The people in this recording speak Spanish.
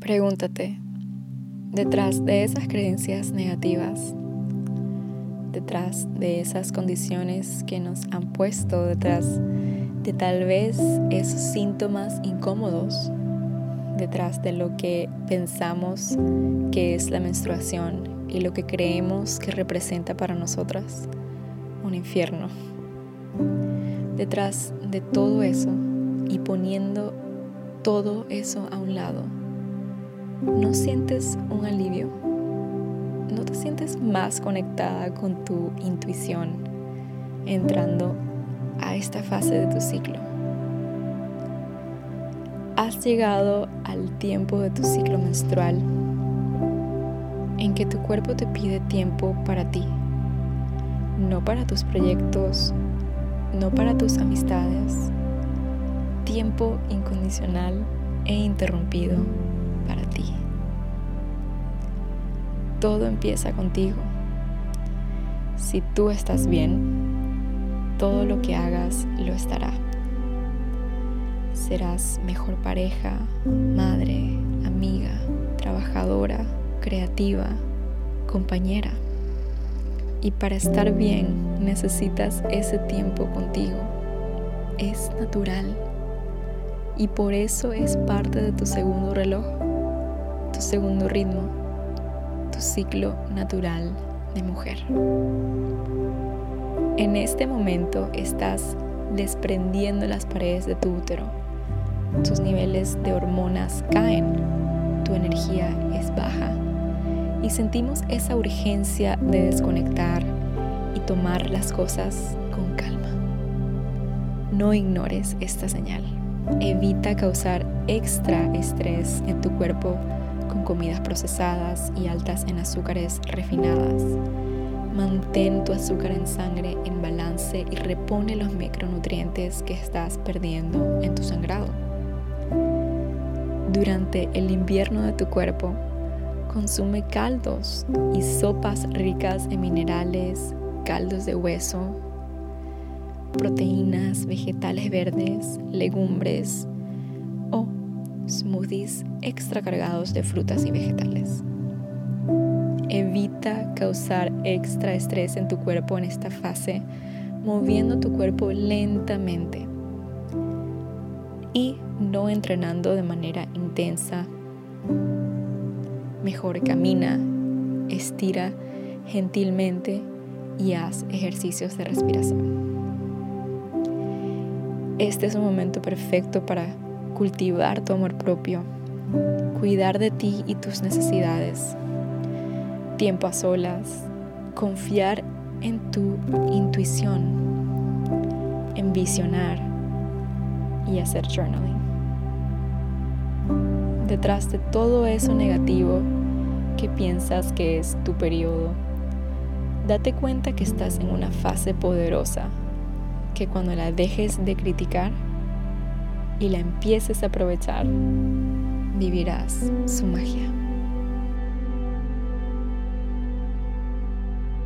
Pregúntate, detrás de esas creencias negativas, detrás de esas condiciones que nos han puesto, detrás de tal vez esos síntomas incómodos, detrás de lo que pensamos que es la menstruación y lo que creemos que representa para nosotras un infierno. Detrás de todo eso y poniendo todo eso a un lado, ¿no sientes un alivio? ¿No te sientes más conectada con tu intuición entrando a esta fase de tu ciclo? Has llegado al tiempo de tu ciclo menstrual en que tu cuerpo te pide tiempo para ti, no para tus proyectos, no para tus amistades, tiempo incondicional e interrumpido Todo empieza contigo. Si tú estás bien, todo lo que hagas lo estará. Serás mejor pareja, madre, amiga, trabajadora, creativa, compañera. Y para estar bien necesitas ese tiempo contigo. Es natural. Y por eso es parte de tu segundo reloj, tu segundo ritmo, tu ciclo natural de mujer. En este momento estás desprendiendo las paredes de tu útero. Tus niveles de hormonas caen. Tu energía es baja y sentimos esa urgencia de desconectar y tomar las cosas con calma. No ignores esta señal. Evita causar extra estrés en tu cuerpo con comidas procesadas y altas en azúcares refinadas. Mantén tu azúcar en sangre en balance y repone los micronutrientes que estás perdiendo en tu sangrado. Durante el invierno de tu cuerpo, consume caldos y sopas ricas en minerales, caldos de hueso, proteínas, vegetales verdes, legumbres o smoothies extra cargados de frutas y vegetales. Evita causar extra estrés en tu cuerpo en esta fase, moviendo tu cuerpo lentamente y no entrenando de manera intensa Mejor camina, estira gentilmente y haz ejercicios de respiración. Este es un momento perfecto para cultivar tu amor propio, cuidar de ti y tus necesidades, tiempo a solas, confiar en tu intuición, en visionar y hacer journaling. Detrás de todo eso negativo que piensas que es tu periodo, date cuenta que estás en una fase poderosa, que cuando la dejes de criticar y la empieces a aprovechar, vivirás su magia.